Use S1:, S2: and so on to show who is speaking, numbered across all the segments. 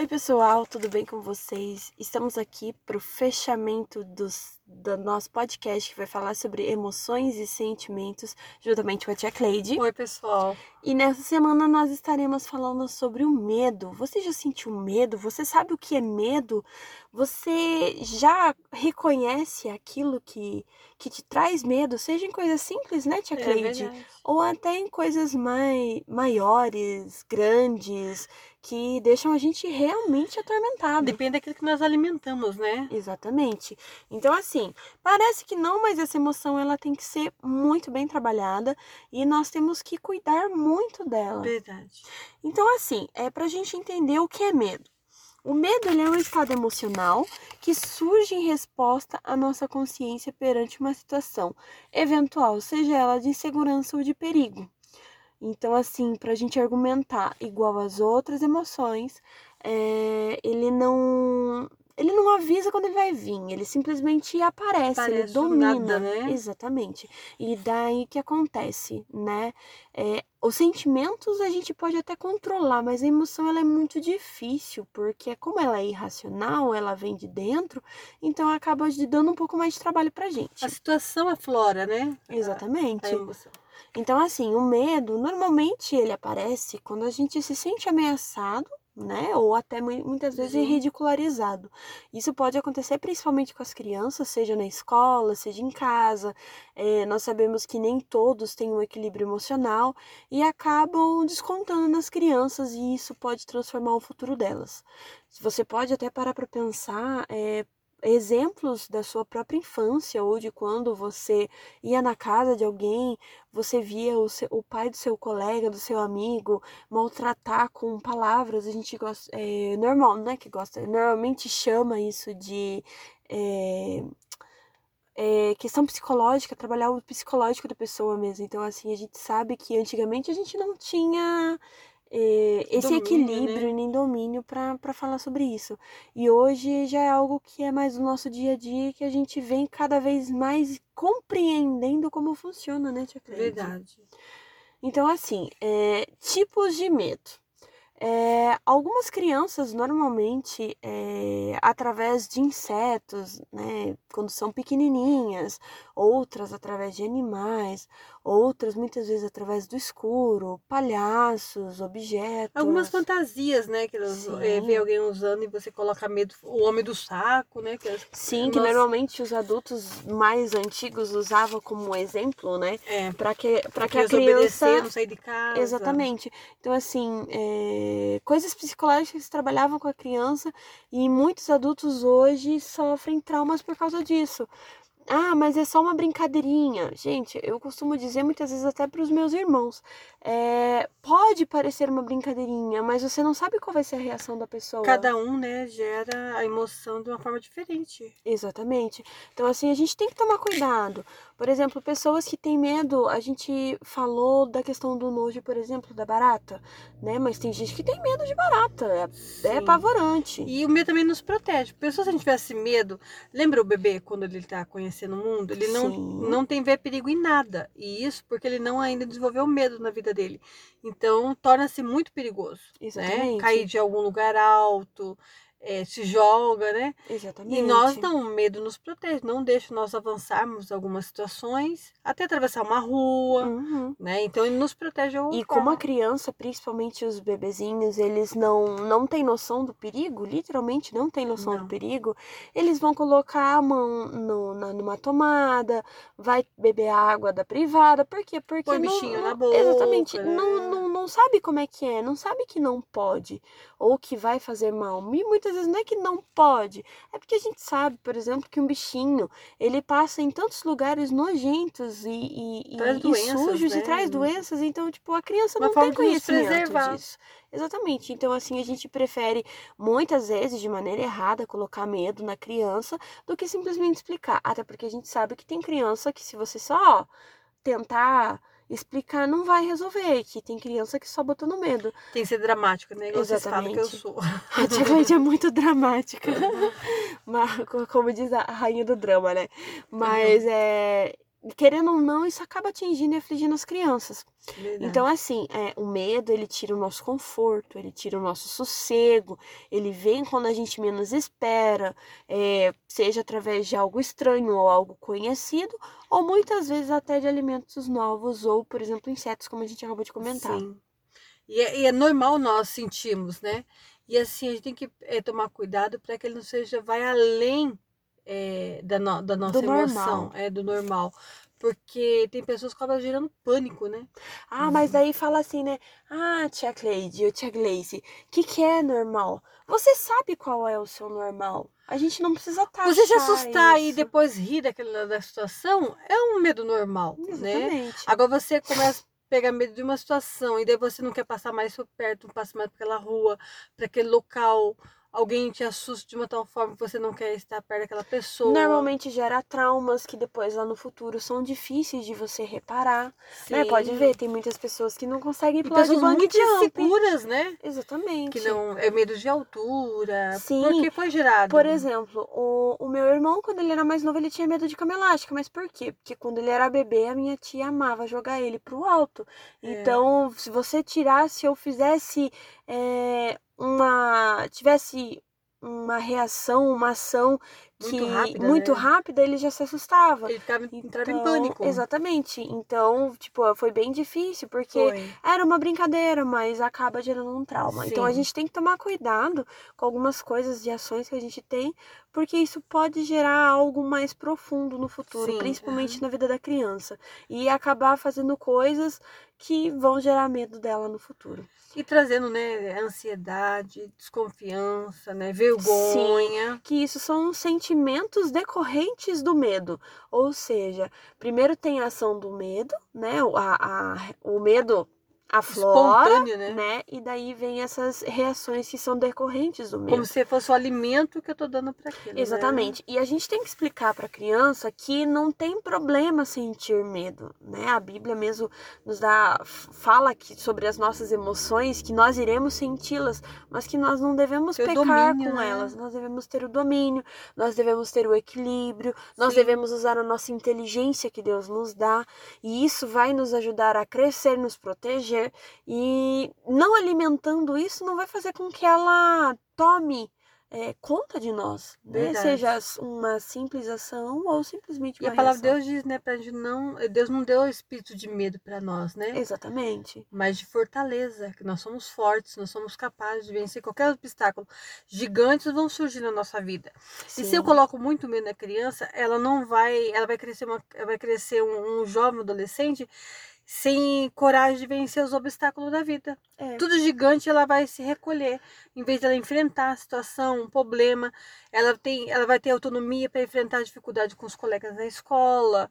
S1: Oi, pessoal, tudo bem com vocês? Estamos aqui para o fechamento dos, do nosso podcast que vai falar sobre emoções e sentimentos, juntamente com a tia Cleide.
S2: Oi, pessoal.
S1: E nessa semana nós estaremos falando sobre o medo. Você já sentiu medo? Você sabe o que é medo? Você já reconhece aquilo que, que te traz medo? Seja em coisas simples, né, tia
S2: É
S1: Cleide?
S2: verdade.
S1: Ou até em coisas mai, maiores, grandes, que deixam a gente realmente atormentado.
S2: Depende daquilo que nós alimentamos, né?
S1: Exatamente. Então, assim, parece que não, mas essa emoção ela tem que ser muito bem trabalhada e nós temos que cuidar muito dela.
S2: Verdade.
S1: Então, assim, é pra gente entender o que é medo. O medo ele é um estado emocional que surge em resposta à nossa consciência perante uma situação eventual, seja ela de insegurança ou de perigo. Então, assim, para a gente argumentar igual às outras emoções, é, ele não ele não avisa quando ele vai vir, ele simplesmente aparece, ele
S2: Parece um
S1: domina,
S2: nada, né?
S1: exatamente. E daí que acontece, né? É, os sentimentos a gente pode até controlar, mas a emoção ela é muito difícil, porque como ela é irracional, ela vem de dentro, então acaba de dando um pouco mais de trabalho pra gente.
S2: A situação aflora, né?
S1: Exatamente.
S2: A emoção.
S1: Então, assim, o medo, normalmente ele aparece quando a gente se sente ameaçado, né? Ou até mui- muitas vezes
S2: Uhum.
S1: ridicularizado. Isso pode acontecer principalmente com as crianças, seja na escola, seja em casa. Eh, nós sabemos que nem todos têm um equilíbrio emocional e acabam descontando nas crianças, e isso pode transformar o futuro delas. Você pode até parar para pensar. eh, Exemplos da sua própria infância ou de quando você ia na casa de alguém você via o, seu- o pai do seu colega, do seu amigo, maltratar com palavras, a gente gosta, é, normal, não é que gosta, normalmente chama isso de é, é, questão psicológica, trabalhar o psicológico da pessoa mesmo. Então, assim, a gente sabe que antigamente a gente não tinha é, esse
S2: Domínio,
S1: equilíbrio
S2: né?
S1: e nem domínio para falar sobre isso. E hoje já é algo que é mais do nosso dia a dia que a gente vem cada vez mais compreendendo como funciona, né, Tia Cleide?
S2: Verdade.
S1: Então, assim, é, tipos de medo. É, algumas crianças, normalmente, é, através de insetos, né, quando são pequenininhas, outras através de animais, outras muitas vezes através do escuro, palhaços, objetos.
S2: Algumas fantasias, né? Que elas é, vê alguém usando e você coloca medo. O homem do saco, né? Que as-
S1: Sim, que
S2: Nossa.
S1: normalmente os adultos mais antigos usavam como exemplo, né?
S2: É,
S1: Para que, pra que a
S2: desobedecer,
S1: criança.
S2: não sair de casa.
S1: Exatamente. Então, assim, é, coisas psicológicas que trabalhavam com a criança e muitos adultos hoje sofrem traumas por causa disso. Ah, mas é só uma brincadeirinha. Gente, eu costumo dizer muitas vezes até para os meus irmãos: é, pode parecer uma brincadeirinha, mas você não sabe qual vai ser a reação da pessoa.
S2: Cada um, né, gera a emoção de uma forma diferente.
S1: Exatamente. Então, assim, a gente tem que tomar cuidado. Por exemplo, pessoas que têm medo, a gente falou da questão do nojo, por exemplo, da barata, né? Mas tem gente que tem medo de barata, é, é apavorante.
S2: E o medo também nos protege. Pessoa, se a gente tivesse medo, lembra o bebê quando ele está conhecendo o mundo? Ele não,
S1: Sim.
S2: não tem ver perigo em nada. E isso porque ele não ainda desenvolveu medo na vida dele. Então, torna-se muito perigoso. Né?
S1: Exatamente.
S2: Cair de algum lugar alto, eh, se joga, né?
S1: Exatamente.
S2: E nós não, o medo nos protege, não deixa nós avançarmos algumas situações, até atravessar uma rua,
S1: Uhum.
S2: né? Então ele nos protege alguma
S1: E como a criança, principalmente os bebezinhos, eles não, não têm noção do perigo, literalmente não têm noção do
S2: Não.
S1: perigo, eles vão colocar a mão no, na, numa tomada, vai beber água da privada, por quê? Porque
S2: Põe
S1: não,
S2: bichinho
S1: não-
S2: na boca,
S1: Exatamente,
S2: né?
S1: não, não, não sabe como é que é, não sabe que não pode, ou que vai fazer mal. E muitas vezes não é que não pode, é porque a gente sabe, por exemplo, que um bichinho, ele passa em tantos lugares nojentos e, e, e-
S2: Traz
S1: e
S2: doenças,
S1: sujos e
S2: né?
S1: traz doenças, então, tipo, a criança
S2: Uma
S1: não tem conhecimento
S2: preservar.
S1: disso. Exatamente. Então, assim, a gente prefere, muitas vezes, de maneira errada, colocar medo na criança do que simplesmente explicar. Até porque a gente sabe que tem criança que, se você só tentar explicar, não vai resolver. Que tem criança que só botando medo.
S2: Tem que ser dramático, né? Igual falam que eu
S1: Exatamente.
S2: sou.
S1: A Tia Cleide é muito dramática. Mas, co- como diz a rainha do drama, né? Mas é. Querendo ou não, isso acaba atingindo e afligindo as crianças.
S2: Verdade.
S1: Então, assim, é, o medo, ele tira o nosso conforto, ele tira o nosso sossego, ele vem quando a gente menos espera, é, seja através de algo estranho ou algo conhecido, ou muitas vezes até de alimentos novos, ou, por exemplo, insetos, como a gente acabou de comentar.
S2: Sim. E é, e é normal nós sentirmos, né? E assim, a gente tem que é, tomar cuidado para que ele não seja, vai além é, da, no, da nossa
S1: Do
S2: emoção,
S1: normal.
S2: é do normal. Porque tem pessoas que acabam gerando pânico, né?
S1: Ah, mas daí fala assim, né? Ah, tia Cleide ou tia Gleice, o que, que é normal? Você sabe qual é o seu normal. A gente não precisa estar
S2: Você se assustar e depois rir daquela da situação é um medo normal, né?
S1: Exatamente.
S2: Agora você começa a pegar medo de uma situação e daí você não quer passar mais por perto, não passa mais pela rua, para aquele local, alguém te assusta de uma tal forma que você não quer estar perto daquela pessoa.
S1: Normalmente gera traumas que depois lá no futuro são difíceis de você reparar. Né?
S2: Sim.
S1: Pode ver, tem muitas pessoas que não conseguem pular de
S2: pessoas
S1: bang
S2: muito
S1: jump.
S2: inseguras, né?
S1: Exatamente.
S2: Que não é medo de altura.
S1: Sim.
S2: Porque foi gerado.
S1: Por exemplo, o, o meu irmão, quando ele era mais novo, ele tinha medo de cama elástica. Mas por quê? Porque quando ele era bebê, a minha tia amava jogar ele pro alto.
S2: É.
S1: Então, se você tirasse ou fizesse é, uma. tivesse uma reação, uma ação que
S2: Muito rápida,
S1: muito
S2: né?
S1: rápida, ele já se assustava.
S2: Ele ficava entrava em
S1: Então,
S2: pânico.
S1: Exatamente. Então, tipo, foi bem difícil, porque
S2: Foi.
S1: era uma brincadeira, mas acaba gerando um trauma. Então a
S2: Sim.
S1: gente tem que tomar cuidado com algumas coisas e ações que a gente tem, porque isso pode gerar algo mais profundo no futuro,
S2: Sim,
S1: principalmente na vida da criança, e acabar fazendo coisas que vão gerar medo dela no futuro.
S2: E trazendo, né, ansiedade, desconfiança, né, vergonha.
S1: Que isso são sentimentos decorrentes do medo. Ou seja, primeiro tem a ação do medo, né? A, a- o medo aflora,
S2: Espontâneo, né?
S1: né? E daí vem essas reações que são decorrentes do medo.
S2: Como se fosse o alimento que eu tô dando para aquilo. né?
S1: Exatamente. E a gente tem que explicar para a criança que não tem problema sentir medo, né? A Bíblia mesmo nos dá fala que sobre as nossas emoções, que nós iremos senti-las, mas que nós não devemos
S2: Ter
S1: pecar
S2: domínio,
S1: com
S2: né?
S1: elas. Nós devemos ter o domínio, nós devemos ter o equilíbrio, nós
S2: Sim.
S1: devemos usar a nossa inteligência que Deus nos dá, e isso vai nos ajudar a crescer, nos proteger, e não alimentando isso não vai fazer com que ela tome é, conta de nós, né? Seja uma simples ação ou simplesmente
S2: E
S1: uma
S2: a palavra de. Deus diz, né, pra gente não. Deus não deu o espírito de medo para nós, né?
S1: Exatamente.
S2: Mas de fortaleza, que nós somos fortes, nós somos capazes de vencer qualquer obstáculo. Gigantes vão surgir na nossa vida. E se eu
S1: Sim.
S2: coloco muito medo na criança, ela não vai, ela vai crescer uma, ela vai crescer um, um jovem adolescente sem coragem de vencer os obstáculos da vida.
S1: É.
S2: Tudo gigante, ela vai se recolher, em vez dela enfrentar a situação, um problema, ela tem, ela vai ter autonomia para enfrentar a dificuldade com os colegas na escola,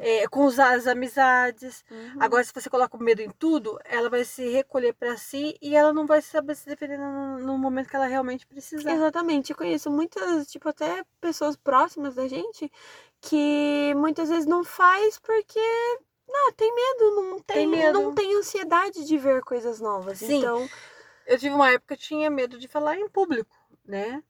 S2: é, com os, as amizades.
S1: Uhum.
S2: Agora, se você coloca o medo em tudo, ela vai se recolher para si e ela não vai saber se defender no, no momento que ela realmente precisar.
S1: Exatamente. Eu conheço muitas, tipo, até pessoas próximas da gente que muitas vezes não faz porque não, tem medo, não tem,
S2: Tem medo.
S1: não tem ansiedade de ver coisas novas.
S2: Sim.
S1: Então,
S2: Eu tive uma época que eu tinha medo de falar em público, né?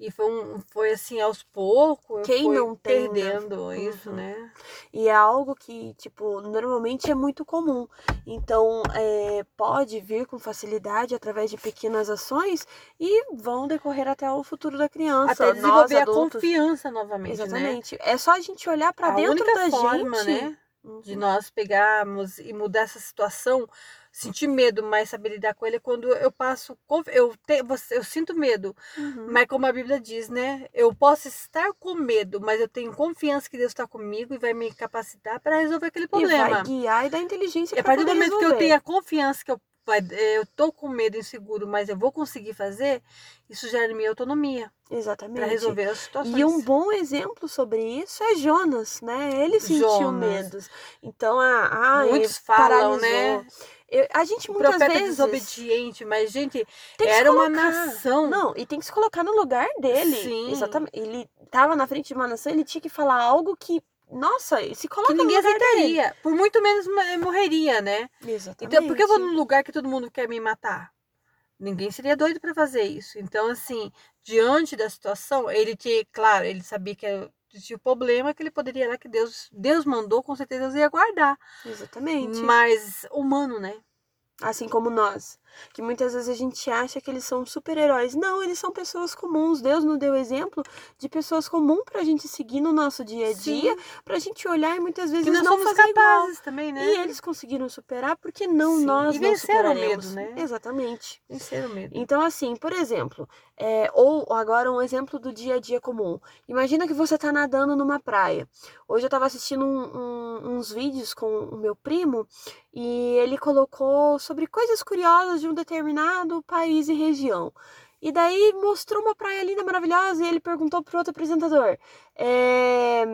S2: E foi, um, foi assim, aos poucos,
S1: Quem não tem, né?
S2: perdendo isso,
S1: Uhum.
S2: né?
S1: E é algo que, tipo, normalmente é muito comum. Então, é, pode vir com facilidade através de pequenas ações e vão decorrer até o futuro da criança.
S2: Até
S1: Nós,
S2: desenvolver a
S1: adultos.
S2: confiança novamente, né?
S1: Exatamente. É só a gente olhar pra
S2: a
S1: dentro da
S2: forma,
S1: gente.
S2: né?
S1: Uhum.
S2: de nós pegarmos e mudar essa situação, sentir medo, mas saber lidar com ele é quando eu passo, eu, te, você- eu sinto medo,
S1: Uhum.
S2: mas como a Bíblia diz, né? Eu posso estar com medo, mas eu tenho confiança que Deus está comigo e vai me capacitar para resolver aquele
S1: E
S2: problema.
S1: vai guiar e dar inteligência
S2: E a partir do momento que eu
S1: resolver.
S2: tenho a confiança que eu, vai, eh, eu tô com medo inseguro, mas eu vou conseguir fazer, isso gera minha autonomia
S1: Exatamente.
S2: para resolver as situações.
S1: E um bom exemplo sobre isso é Jonas, né? Ele sentiu
S2: Jonas.
S1: medos. Então, a, a
S2: Muitos falam,
S1: paralisou.
S2: né?
S1: Eu- a gente
S2: O
S1: muitas
S2: profeta
S1: vezes
S2: desobediente, mas gente, era uma nação.
S1: Não, e tem que se colocar no lugar dele.
S2: Sim.
S1: Exatamente. Ele tava na frente de uma nação, ele tinha que falar algo que, nossa, se coloca
S2: que ninguém aceitaria. Por muito menos ma- morreria, né?
S1: Exatamente.
S2: Então, por que eu vou num lugar que todo mundo quer me matar? Ninguém seria doido para fazer isso. Então, assim, diante da situação, ele tinha, claro, ele sabia que tinha o problema que ele poderia lá que Deus, Deus mandou, com certeza Deus ia guardar.
S1: Exatamente.
S2: Mas humano, né?
S1: Assim como nós. Que muitas vezes a gente acha que eles são super-heróis. Não, eles são pessoas comuns. Deus nos deu exemplo de pessoas comuns pra gente seguir no nosso dia a dia,
S2: Sim.
S1: pra gente olhar e muitas vezes
S2: Que nós
S1: não
S2: somos
S1: fazer igual.
S2: capazes também, né?
S1: E eles conseguiram superar, por que não
S2: Sim,
S1: nós
S2: e
S1: não
S2: venceram o
S1: superaremos?
S2: medo, né?
S1: Exatamente.
S2: Vencer o medo.
S1: Então, assim, por exemplo, é, ou agora um exemplo do dia a dia comum. Imagina que você tá nadando numa praia. Hoje eu tava assistindo um- um- uns vídeos com o meu primo e ele colocou sobre coisas curiosas de um determinado país e região. E daí mostrou uma praia linda, maravilhosa, e ele perguntou pro outro apresentador: é,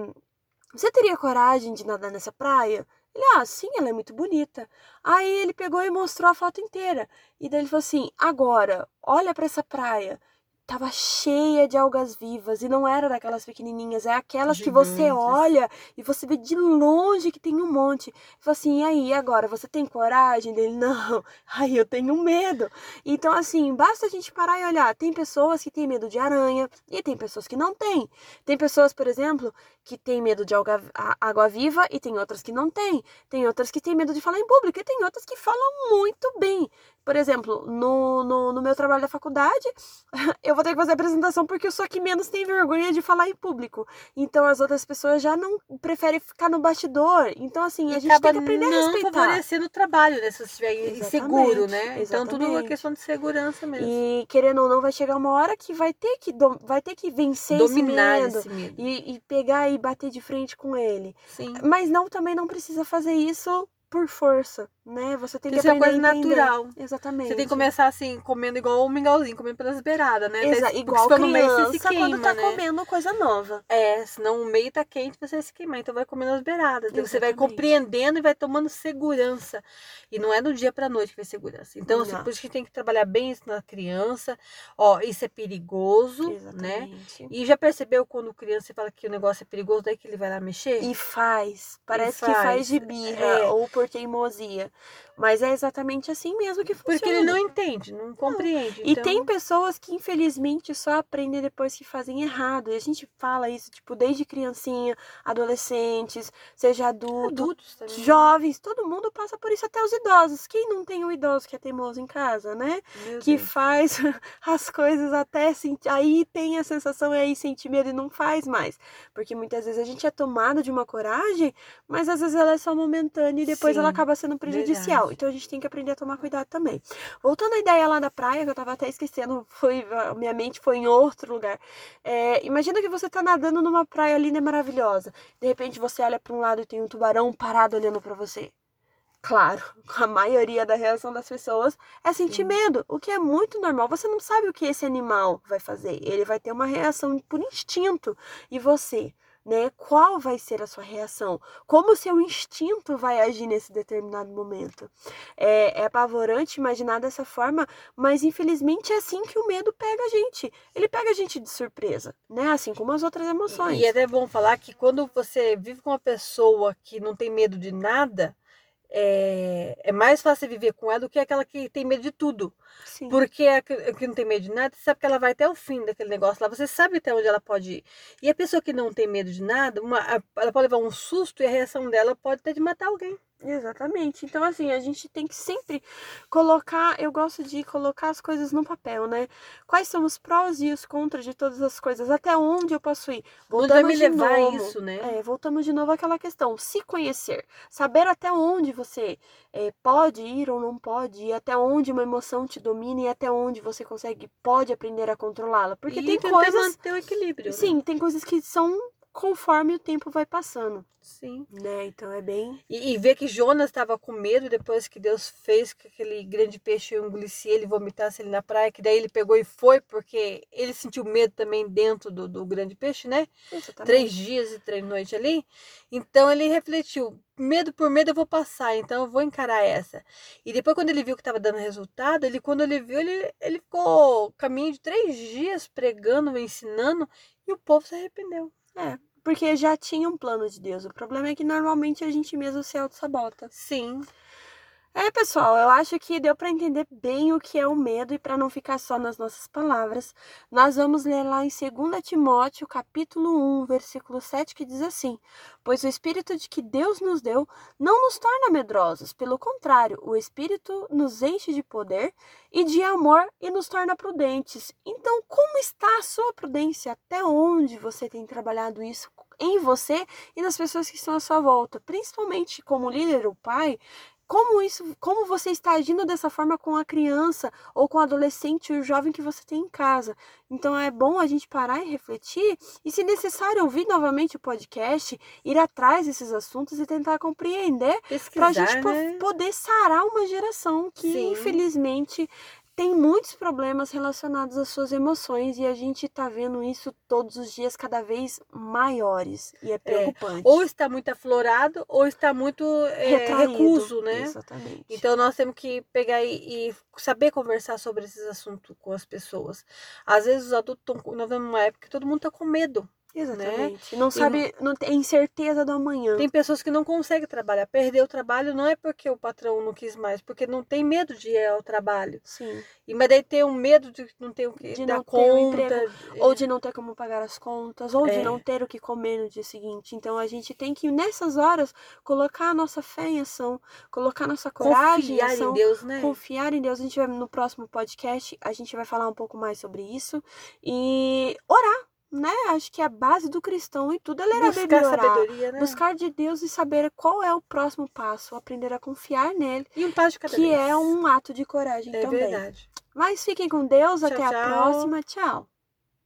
S1: Você teria coragem de nadar nessa praia? Ele, ah, sim, ela é muito bonita. Aí ele pegou e mostrou a foto inteira. E daí ele falou assim: agora, olha pra essa praia. Tava cheia de algas vivas e não era daquelas pequenininhas, é aquelas que você
S2: Gigantes.
S1: olha e você vê de longe que tem um monte. Falou assim: e aí, agora, você tem coragem? Dele, não. Aí eu tenho medo. Então, assim, basta a gente parar e olhar. Tem pessoas que têm medo de aranha e tem pessoas que não têm. Tem pessoas, por exemplo, que têm medo de alga- água viva e tem outras que não têm. Tem outras que têm medo de falar em público e tem outras que falam muito bem. Por exemplo, no, no, no meu trabalho da faculdade, eu vou ter que fazer apresentação porque eu sou a que menos tem vergonha de falar em público. Então as outras pessoas já não preferem ficar no bastidor. Então, assim, a
S2: E
S1: gente tem que aprender a respeitar.
S2: favorecendo o trabalho, né? Se você estiver
S1: Exatamente,
S2: inseguro, né? Então tudo é
S1: exatamente.
S2: questão de segurança mesmo.
S1: E querendo ou não, vai chegar uma hora que vai ter que, dom- vai ter que vencer
S2: Dominar
S1: esse medo.
S2: esse medo.
S1: E, e pegar e bater de frente com ele.
S2: Sim.
S1: Mas não, também não precisa fazer isso por força, né? Você tem que
S2: Isso é coisa natural.
S1: Exatamente.
S2: Você tem que começar assim, comendo igual um mingauzinho, comendo pelas beiradas, né?
S1: Exa igual
S2: for no meio,
S1: criança
S2: você se queima,
S1: quando tá
S2: né?
S1: comendo coisa nova.
S2: É, senão o meio tá quente, você vai se queimar. Então vai comendo as beiradas. Daí Você vai compreendendo e vai tomando segurança. E não é do dia pra noite que vai segurança. Então, assim, por isso que a gente tem que trabalhar bem isso na criança. Ó, isso é perigoso, né?
S1: Exatamente.
S2: E já percebeu quando criança fala que o negócio é perigoso, daí que ele vai lá mexer?
S1: E faz. Parece que
S2: faz.
S1: faz de birra
S2: É.
S1: ou por teimosia. Mas é exatamente assim mesmo que funciona.
S2: Porque ele não entende, não compreende.
S1: E
S2: então...
S1: tem pessoas que, infelizmente, só aprendem depois que fazem errado. E a gente fala isso, tipo, desde criancinha, adolescentes, seja adulto,
S2: adultos também.
S1: jovens, todo mundo passa por isso, até os idosos. Quem não tem um idoso que é teimoso em casa, né?
S2: Meu
S1: que
S2: Deus.
S1: faz as coisas até sentir. Aí tem a sensação e aí sente medo e não faz mais. Porque muitas vezes a gente é tomado de uma coragem, mas às vezes ela é só momentânea e depois ela
S2: Sim,
S1: acaba sendo prejudicial. Então a gente tem que aprender a tomar cuidado também. Voltando à ideia lá da praia, que eu tava até esquecendo, foi, minha mente foi em outro lugar. É, imagina que você tá nadando numa praia linda e maravilhosa. De repente você olha para um lado e tem um tubarão parado olhando para você. Claro, a maioria da reação das pessoas é sentir
S2: Sim.
S1: medo, o que é muito normal. Você não sabe o que esse animal vai fazer. Ele vai ter uma reação por instinto. E você, né? Qual vai ser a sua reação? Como o seu instinto vai agir nesse determinado momento? É, é apavorante imaginar dessa forma, mas infelizmente é assim que o medo pega a gente. Ele pega a gente de surpresa, né? Assim como as outras emoções.
S2: E é até bom falar que quando você vive com uma pessoa que não tem medo de nada, é, é mais fácil viver com ela do que aquela que tem medo de tudo.
S1: Sim.
S2: Porque a que não tem medo de nada, você sabe que ela vai até o fim daquele negócio lá, você sabe até onde ela pode ir. E a pessoa que não tem medo de nada, uma, ela pode levar um susto e a reação dela pode ter de matar alguém.
S1: Exatamente. Então, assim, a gente tem que sempre colocar. Eu gosto de colocar as coisas no papel, né? Quais são os prós e os contras de todas as coisas? Até onde eu posso ir?
S2: Onde vai me
S1: de
S2: levar
S1: novo,
S2: isso, né?
S1: É, voltamos de novo àquela questão. Se conhecer. Saber até onde você é, pode ir ou não pode ir. Até onde uma emoção te domina e até onde você consegue, pode aprender a controlá-la. Porque
S2: e
S1: tem coisas.
S2: manter o equilíbrio. né?
S1: Sim, tem coisas que são conforme o tempo vai passando,
S2: Sim.
S1: né? Então é bem.
S2: E, e ver que Jonas estava com medo depois que Deus fez que aquele grande peixe engolisse ele, vomitasse ele na praia, que daí ele pegou e foi, porque ele sentiu medo também dentro do, do grande peixe, né?
S1: Exatamente.
S2: Três dias e três noites ali. Então ele refletiu: medo por medo eu vou passar, então eu vou encarar essa. E depois, quando ele viu que estava dando resultado, ele, quando ele viu, ele, ele ficou caminho de três dias pregando, ensinando, e o povo se arrependeu.
S1: É, porque já tinha um plano de Deus. O problema é que normalmente a gente mesmo se auto-sabota.
S2: Sim.
S1: É, pessoal, eu acho que deu para entender bem o que é o medo e para não ficar só nas nossas palavras, nós vamos ler lá em 2 Timóteo, capítulo 1, versículo 7, que diz assim: "Pois o espírito de que Deus nos deu não nos torna medrosos, pelo contrário, o espírito nos enche de poder e de amor e nos torna prudentes". Então, como está a sua prudência? Até onde você tem trabalhado isso em você e nas pessoas que estão à sua volta, principalmente como líder ou pai, como isso, como você está agindo dessa forma com a criança ou com o adolescente ou o jovem que você tem em casa. Então é bom a gente parar e refletir e, se necessário, ouvir novamente o podcast, ir atrás desses assuntos e tentar compreender para a gente né? poder sarar uma geração que, Sim. infelizmente, tem muitos problemas relacionados às suas emoções e a gente está vendo isso todos os dias cada vez maiores e é, é preocupante.
S2: É, ou está muito aflorado ou está muito é, recuso, né?
S1: Exatamente.
S2: Então nós temos que pegar e, e, saber conversar sobre esses assuntos com as pessoas. Às vezes os adultos estão, nós vemos uma época que todo mundo está com medo.
S1: Né? Exatamente. Né? Não sabe, não tem incerteza do amanhã.
S2: Tem pessoas que não conseguem trabalhar. Perder o trabalho não é porque o patrão não quis mais, porque não tem medo de ir ao trabalho.
S1: Sim.
S2: E mas daí tem um medo de não ter o que
S1: de
S2: dar
S1: não
S2: conta,
S1: um emprego, ou de não ter como pagar as contas, ou é. de não ter o que comer no dia seguinte. Então a gente tem que nessas horas colocar a nossa fé em ação, colocar a nossa coragem
S2: confiar
S1: em ação,
S2: em Deus, né?
S1: Confiar em Deus. A gente vai no próximo podcast, a gente vai falar um pouco mais sobre isso e orar né? Acho que a base do cristão e tudo é ler
S2: buscar
S1: a Bíblia,
S2: sabedoria, né?
S1: buscar de Deus e saber qual é o próximo passo, aprender a confiar nele.
S2: E um passo de cada
S1: que
S2: vez.
S1: é um ato de coragem
S2: é
S1: também.
S2: verdade.
S1: Mas fiquem com Deus,
S2: tchau,
S1: até a
S2: tchau.
S1: próxima. Tchau.